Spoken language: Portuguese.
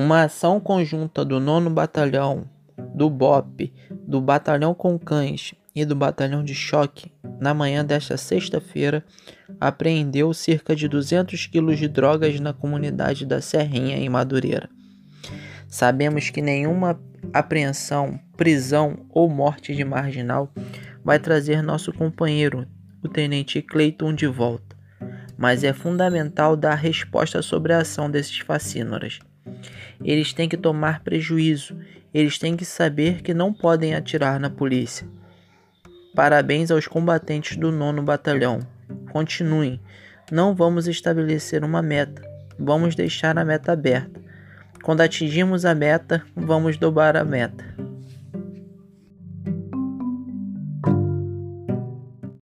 Uma ação conjunta do 9 Batalhão, do BOP, do Batalhão com Cães e do Batalhão de Choque, na manhã desta sexta-feira, apreendeu cerca de 200 quilos de drogas na comunidade da Serrinha, em Madureira. Sabemos que nenhuma apreensão, prisão ou morte de marginal vai trazer nosso companheiro, o Tenente Clayton, de volta, mas é fundamental dar resposta sobre a ação desses facínoras. Eles têm que tomar prejuízo, eles têm que saber que não podem atirar na polícia. Parabéns aos combatentes do nono batalhão. Continuem. Não vamos estabelecer uma meta, vamos deixar a meta aberta. Quando atingirmos a meta, vamos dobrar a meta.